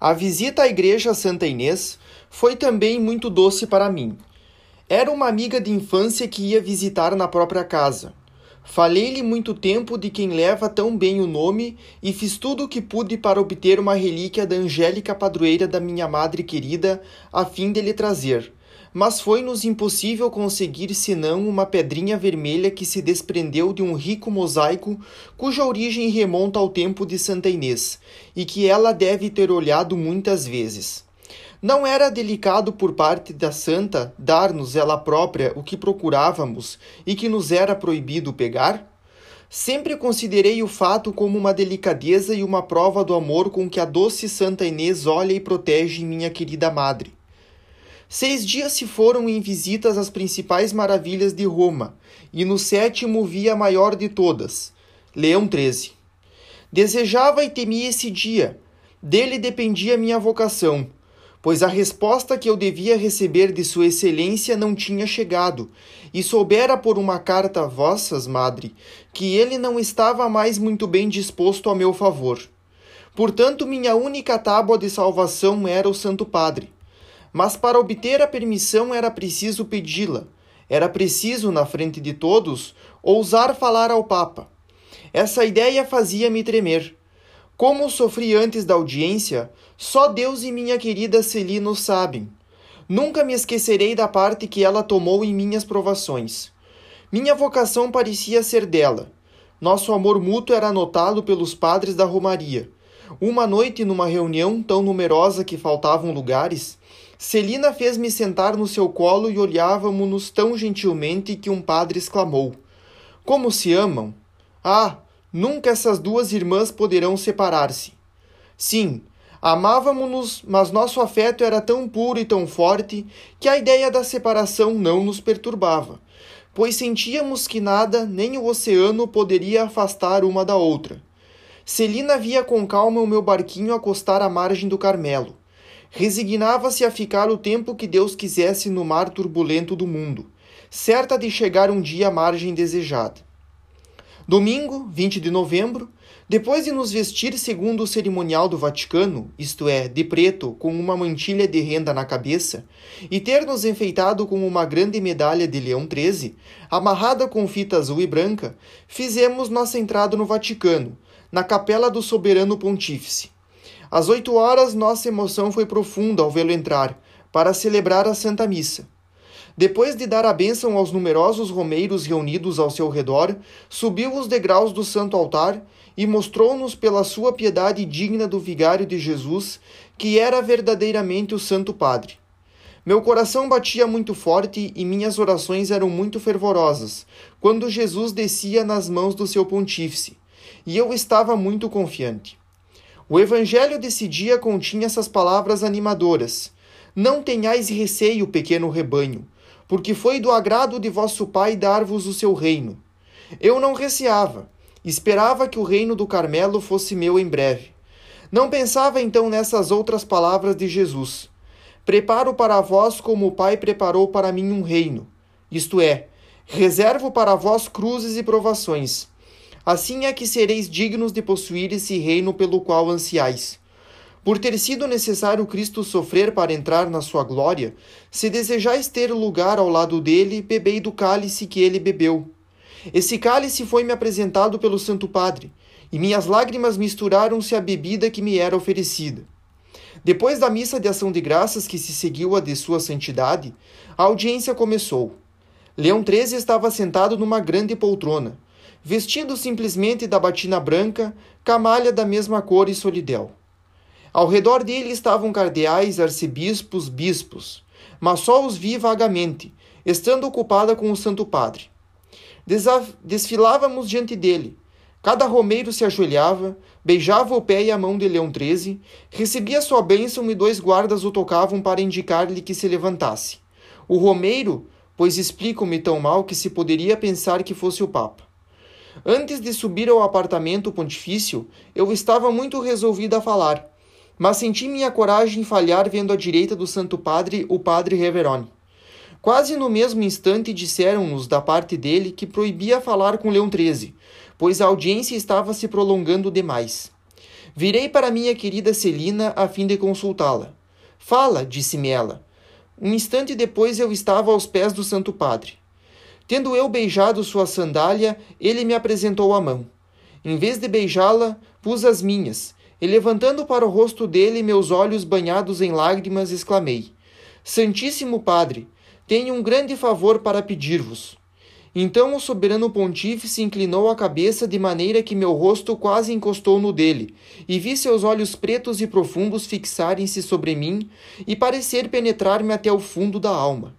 A visita à igreja Santa Inês foi também muito doce para mim. Era uma amiga de infância que ia visitar na própria casa. Falei-lhe muito tempo de quem leva tão bem o nome e fiz tudo o que pude para obter uma relíquia da angélica padroeira da minha madre querida, a fim de lhe trazer mas foi-nos impossível conseguir senão uma pedrinha vermelha que se desprendeu de um rico mosaico cuja origem remonta ao tempo de Santa Inês e que ela deve ter olhado muitas vezes. Não era delicado por parte da santa dar-nos ela própria o que procurávamos e que nos era proibido pegar? Sempre considerei o fato como uma delicadeza e uma prova do amor com que a doce Santa Inês olha e protege minha querida madre. Seis dias se foram em visitas às principais maravilhas de Roma, e no sétimo vi a maior de todas, Leão XIII. Desejava e temia esse dia, dele dependia minha vocação, pois a resposta que eu devia receber de Sua Excelência não tinha chegado, e soubera por uma carta a vossas, madre, que ele não estava mais muito bem disposto a meu favor. Portanto, minha única tábua de salvação era o Santo Padre. Mas para obter a permissão era preciso pedi-la. Era preciso, na frente de todos, ousar falar ao Papa. Essa ideia fazia-me tremer. Como sofri antes da audiência, só Deus e minha querida Celina sabem. Nunca me esquecerei da parte que ela tomou em minhas provações. Minha vocação parecia ser dela. Nosso amor mútuo era notado pelos padres da Romaria. Uma noite, numa reunião tão numerosa que faltavam lugares, Celina fez-me sentar no seu colo e olhávamos-nos tão gentilmente que um padre exclamou: Como se amam! Ah, nunca essas duas irmãs poderão separar-se. Sim, amávamos-nos, mas nosso afeto era tão puro e tão forte que a ideia da separação não nos perturbava, pois sentíamos que nada, nem o oceano, poderia afastar uma da outra. Celina via com calma o meu barquinho acostar à margem do Carmelo. Resignava-se a ficar o tempo que Deus quisesse no mar turbulento do mundo, certa de chegar um dia à margem desejada. Domingo, 20 de novembro, depois de nos vestir segundo o cerimonial do Vaticano, isto é, de preto, com uma mantilha de renda na cabeça, e ter nos enfeitado com uma grande medalha de Leão XIII, amarrada com fita azul e branca, fizemos nossa entrada no Vaticano, na capela do soberano pontífice. Às oito horas, nossa emoção foi profunda ao vê-lo entrar, para celebrar a Santa Missa. Depois de dar a bênção aos numerosos romeiros reunidos ao seu redor, subiu os degraus do santo altar e mostrou-nos pela sua piedade digna do vigário de Jesus que era verdadeiramente o Santo Padre. Meu coração batia muito forte e minhas orações eram muito fervorosas quando Jesus descia nas mãos do seu pontífice, e eu estava muito confiante. O evangelho desse dia continha essas palavras animadoras: Não tenhais receio, pequeno rebanho, porque foi do agrado de vosso Pai dar-vos o seu reino. Eu não receava, esperava que o reino do Carmelo fosse meu em breve. Não pensava então nessas outras palavras de Jesus: Preparo para vós como o Pai preparou para mim um reino, isto é, reservo para vós cruzes e provações Assim é que sereis dignos de possuir esse reino pelo qual ansiais. Por ter sido necessário Cristo sofrer para entrar na sua glória, se desejais ter lugar ao lado dele, bebei do cálice que ele bebeu. Esse cálice foi-me apresentado pelo Santo Padre, e minhas lágrimas misturaram-se à bebida que me era oferecida. Depois da missa de ação de graças que se seguiu a de sua santidade, a audiência começou. Leão XIII estava sentado numa grande poltrona vestindo simplesmente da batina branca, camalha da mesma cor e solidel. Ao redor dele estavam cardeais, arcebispos, bispos, mas só os vi vagamente, estando ocupada com o Santo Padre. Desfilávamos diante dele. Cada romeiro se ajoelhava, beijava o pé e a mão de Leão XIII, recebia sua bênção e dois guardas o tocavam para indicar-lhe que se levantasse. O romeiro, pois explico-me tão mal que se poderia pensar que fosse o Papa. Antes de subir ao apartamento pontifício, eu estava muito resolvido a falar, mas senti minha coragem falhar vendo à direita do Santo Padre o Padre Reverone. Quase no mesmo instante disseram-nos da parte dele que proibia falar com Leão XIII, pois a audiência estava se prolongando demais. Virei para minha querida Celina a fim de consultá-la. Fala, disse-me ela. Um instante depois eu estava aos pés do Santo Padre. Tendo eu beijado sua sandália, ele me apresentou a mão. Em vez de beijá-la, pus as minhas, e levantando para o rosto dele meus olhos banhados em lágrimas, exclamei: Santíssimo Padre, tenho um grande favor para pedir-vos. Então o soberano pontífice inclinou a cabeça de maneira que meu rosto quase encostou no dele, e vi seus olhos pretos e profundos fixarem-se sobre mim e parecer penetrar-me até o fundo da alma.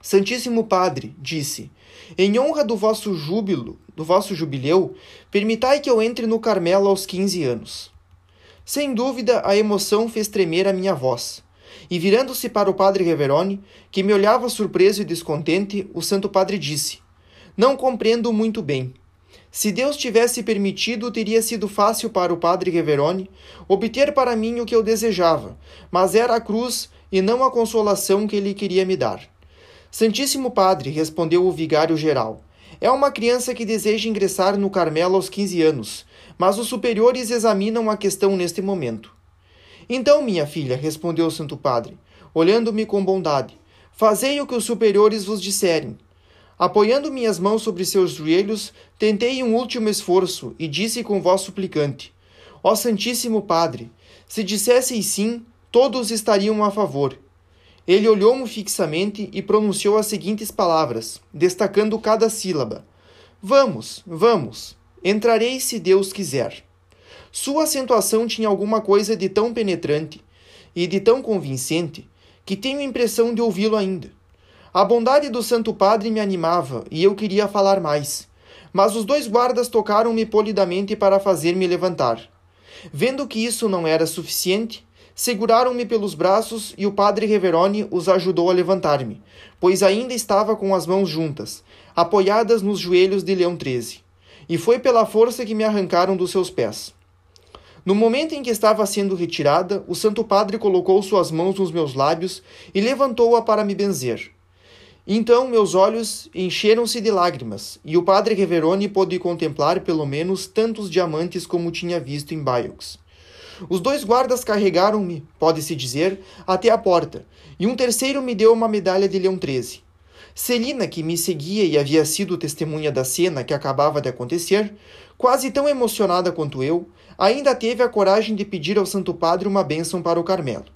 Santíssimo Padre, disse, em honra do vosso júbilo, do vosso jubileu, permitai que eu entre no Carmelo aos quinze anos. Sem dúvida, a emoção fez tremer a minha voz. E virando-se para o padre Reverone, que me olhava surpreso e descontente, o Santo Padre disse: não compreendo muito bem. Se Deus tivesse permitido, teria sido fácil para o padre Reverone obter para mim o que eu desejava, mas era a cruz e não a consolação que ele queria me dar. Santíssimo Padre, respondeu o vigário geral, é uma criança que deseja ingressar no Carmelo aos 15 anos, mas os superiores examinam a questão neste momento. Então, minha filha, respondeu o Santo Padre, olhando-me com bondade, fazei o que os superiores vos disserem. Apoiando minhas mãos sobre seus joelhos, tentei um último esforço e disse com voz suplicante: Ó Santíssimo Padre, se dissesseis sim, todos estariam a favor. Ele olhou-me fixamente e pronunciou as seguintes palavras, destacando cada sílaba: Vamos, vamos, entrarei se Deus quiser. Sua acentuação tinha alguma coisa de tão penetrante e de tão convincente que tenho a impressão de ouvi-lo ainda. A bondade do Santo Padre me animava e eu queria falar mais. Mas os dois guardas tocaram-me polidamente para fazer-me levantar. Vendo que isso não era suficiente, seguraram-me pelos braços e o padre Reverone os ajudou a levantar-me, pois ainda estava com as mãos juntas, apoiadas nos joelhos de Leão XIII. E foi pela força que me arrancaram dos seus pés. No momento em que estava sendo retirada, o Santo Padre colocou suas mãos nos meus lábios e levantou-a para me benzer. Então meus olhos encheram-se de lágrimas, e o padre Reverone pôde contemplar pelo menos tantos diamantes como tinha visto em Bayeux. Os dois guardas carregaram-me, pode-se dizer, até a porta, e um terceiro me deu uma medalha de Leão XIII. Celina, que me seguia e havia sido testemunha da cena que acabava de acontecer, quase tão emocionada quanto eu, ainda teve a coragem de pedir ao Santo Padre uma bênção para o Carmelo.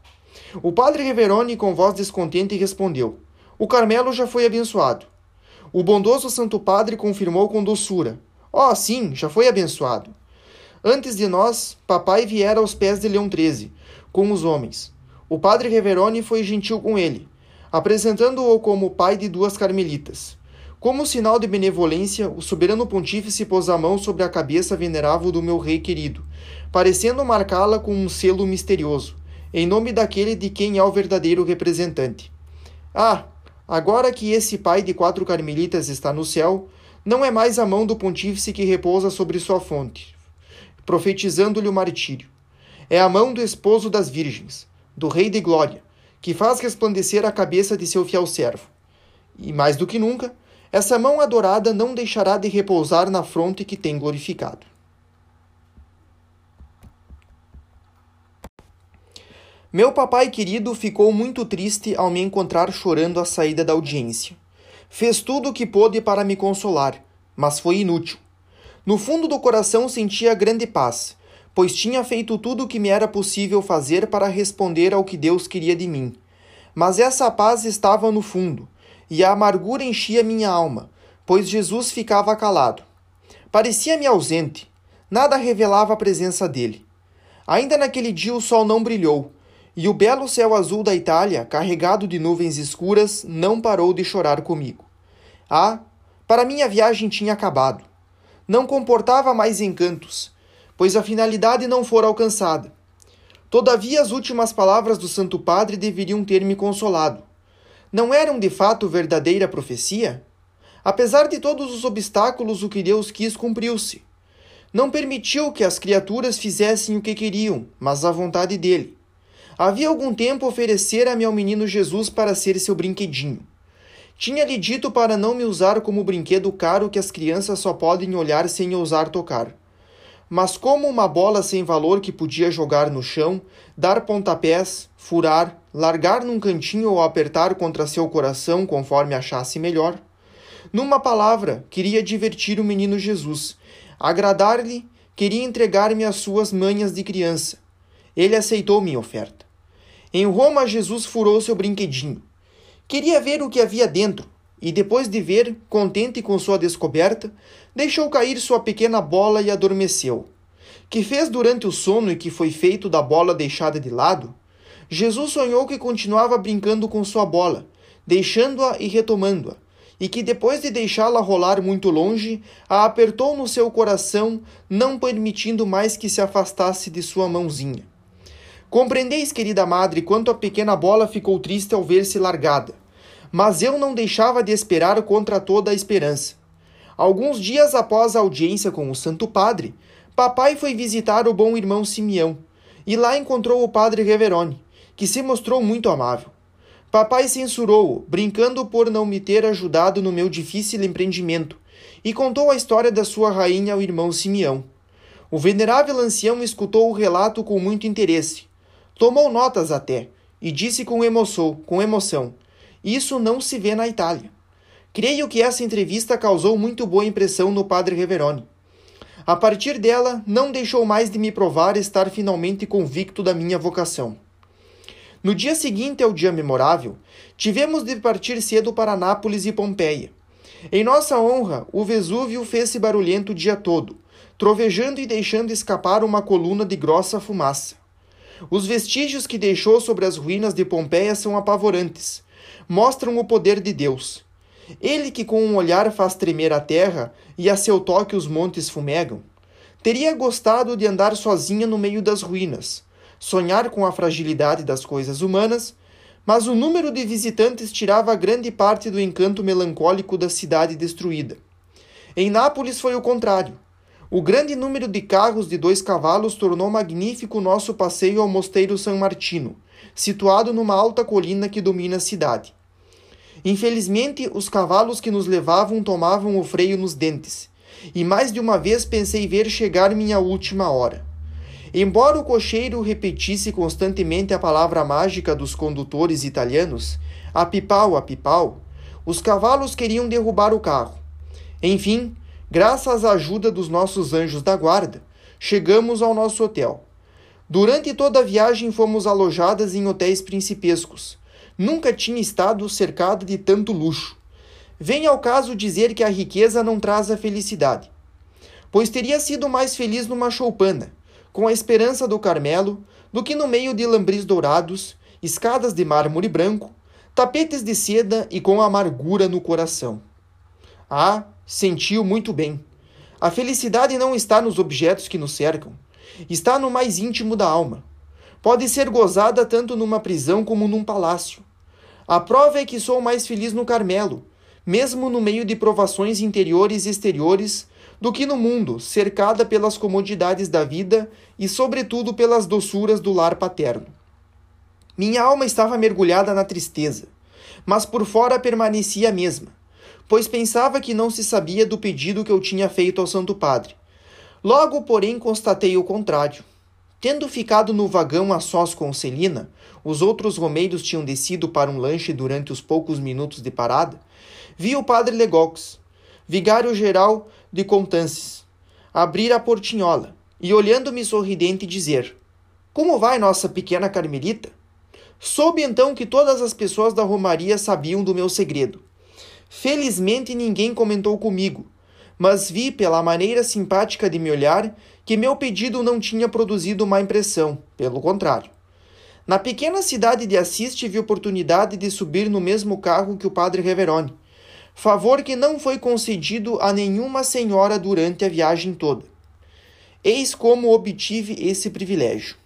O padre Reverone, com voz descontente, respondeu: o Carmelo já foi abençoado. O bondoso Santo Padre confirmou com doçura: oh, sim, já foi abençoado. Antes de nós, papai viera aos pés de Leão XIII, com os homens. O padre Reverone foi gentil com ele, apresentando-o como pai de duas carmelitas. Como sinal de benevolência, o soberano pontífice pôs a mão sobre a cabeça venerável do meu rei querido, parecendo marcá-la com um selo misterioso, em nome daquele de quem é o verdadeiro representante. Ah, Agora que esse pai de quatro carmelitas está no céu, não é mais a mão do pontífice que repousa sobre sua fonte, profetizando-lhe o martírio. É a mão do esposo das virgens, do Rei de Glória, que faz resplandecer a cabeça de seu fiel servo. E mais do que nunca, essa mão adorada não deixará de repousar na fronte que tem glorificado. Meu papai querido ficou muito triste ao me encontrar chorando à saída da audiência. Fez tudo o que pôde para me consolar, mas foi inútil. No fundo do coração sentia grande paz, pois tinha feito tudo o que me era possível fazer para responder ao que Deus queria de mim. Mas essa paz estava no fundo, e a amargura enchia minha alma, pois Jesus ficava calado. Parecia-me ausente, nada revelava a presença dele. Ainda naquele dia o sol não brilhou e o belo céu azul da Itália, carregado de nuvens escuras, não parou de chorar comigo. Ah, para mim a viagem tinha acabado. Não comportava mais encantos, pois a finalidade não fora alcançada. Todavia, as últimas palavras do Santo Padre deveriam ter me consolado. Não eram de fato verdadeira profecia? Apesar de todos os obstáculos, o que Deus quis cumpriu-se. Não permitiu que as criaturas fizessem o que queriam, mas a vontade dele. Havia algum tempo oferecera-me ao menino Jesus para ser seu brinquedinho. Tinha-lhe dito para não me usar como brinquedo caro que as crianças só podem olhar sem ousar tocar. mas como uma bola sem valor que podia jogar no chão, dar pontapés, furar, largar num cantinho ou apertar contra seu coração conforme achasse melhor. Numa palavra, queria divertir o menino Jesus, agradar-lhe, queria entregar-me as suas manhas de criança. Ele aceitou minha oferta. Em Roma, Jesus furou seu brinquedinho. Queria ver o que havia dentro, e depois de ver, contente com sua descoberta, deixou cair sua pequena bola e adormeceu. Que fez durante o sono e que foi feito da bola deixada de lado? Jesus sonhou que continuava brincando com sua bola, deixando-a e retomando-a, e que depois de deixá-la rolar muito longe, a apertou no seu coração, não permitindo mais que se afastasse de sua mãozinha. Compreendeis, querida madre, quanto a pequena bola ficou triste ao ver-se largada mas eu não deixava de esperar contra toda a esperança. Alguns dias após a audiência com o Santo Padre, papai foi visitar o bom irmão Simeão e lá encontrou o padre Reverone, que se mostrou muito amável. Papai censurou-o, brincando por não me ter ajudado no meu difícil empreendimento, e contou a história da sua rainha ao irmão Simeão. O venerável ancião escutou o relato com muito interesse. Tomou notas até, e disse com emoção, com emoção isso não se vê na Itália. Creio que essa entrevista causou muito boa impressão no padre Reveroni. A partir dela, não deixou mais de me provar estar finalmente convicto da minha vocação. No dia seguinte ao dia memorável, tivemos de partir cedo para Nápoles e Pompeia. Em nossa honra, o Vesúvio fez-se barulhento o dia todo, trovejando e deixando escapar uma coluna de grossa fumaça. Os vestígios que deixou sobre as ruínas de Pompeia são apavorantes mostram o poder de Deus. Ele que com um olhar faz tremer a terra e a seu toque os montes fumegam. Teria gostado de andar sozinha no meio das ruínas, sonhar com a fragilidade das coisas humanas, mas o número de visitantes tirava grande parte do encanto melancólico da cidade destruída. Em Nápoles foi o contrário. O grande número de carros de dois cavalos tornou magnífico nosso passeio ao Mosteiro San Martino, situado numa alta colina que domina a cidade. Infelizmente, os cavalos que nos levavam tomavam o freio nos dentes, e mais de uma vez pensei ver chegar minha última hora. Embora o cocheiro repetisse constantemente a palavra mágica dos condutores italianos, apipau, apipau, os cavalos queriam derrubar o carro. Enfim, graças à ajuda dos nossos anjos da guarda, chegamos ao nosso hotel. Durante toda a viagem fomos alojadas em hotéis principescos, Nunca tinha estado cercado de tanto luxo. Vem ao caso dizer que a riqueza não traz a felicidade. Pois teria sido mais feliz numa choupana, com a esperança do Carmelo, do que no meio de lambris dourados, escadas de mármore branco, tapetes de seda e com amargura no coração. Ah, sentiu muito bem. A felicidade não está nos objetos que nos cercam, está no mais íntimo da alma. Pode ser gozada tanto numa prisão como num palácio. A prova é que sou mais feliz no Carmelo, mesmo no meio de provações interiores e exteriores, do que no mundo, cercada pelas comodidades da vida e, sobretudo, pelas doçuras do lar paterno. Minha alma estava mergulhada na tristeza, mas por fora permanecia a mesma, pois pensava que não se sabia do pedido que eu tinha feito ao Santo Padre. Logo, porém, constatei o contrário. Tendo ficado no vagão a sós com Celina, os outros romeiros tinham descido para um lanche durante os poucos minutos de parada, vi o padre Legox, vigário-geral de Contances, abrir a portinhola e, olhando-me sorridente, dizer: Como vai nossa pequena Carmelita? Soube então que todas as pessoas da Romaria sabiam do meu segredo. Felizmente ninguém comentou comigo, mas vi pela maneira simpática de me olhar que meu pedido não tinha produzido má impressão, pelo contrário. Na pequena cidade de Assis tive oportunidade de subir no mesmo carro que o padre Reverone, favor que não foi concedido a nenhuma senhora durante a viagem toda. Eis como obtive esse privilégio.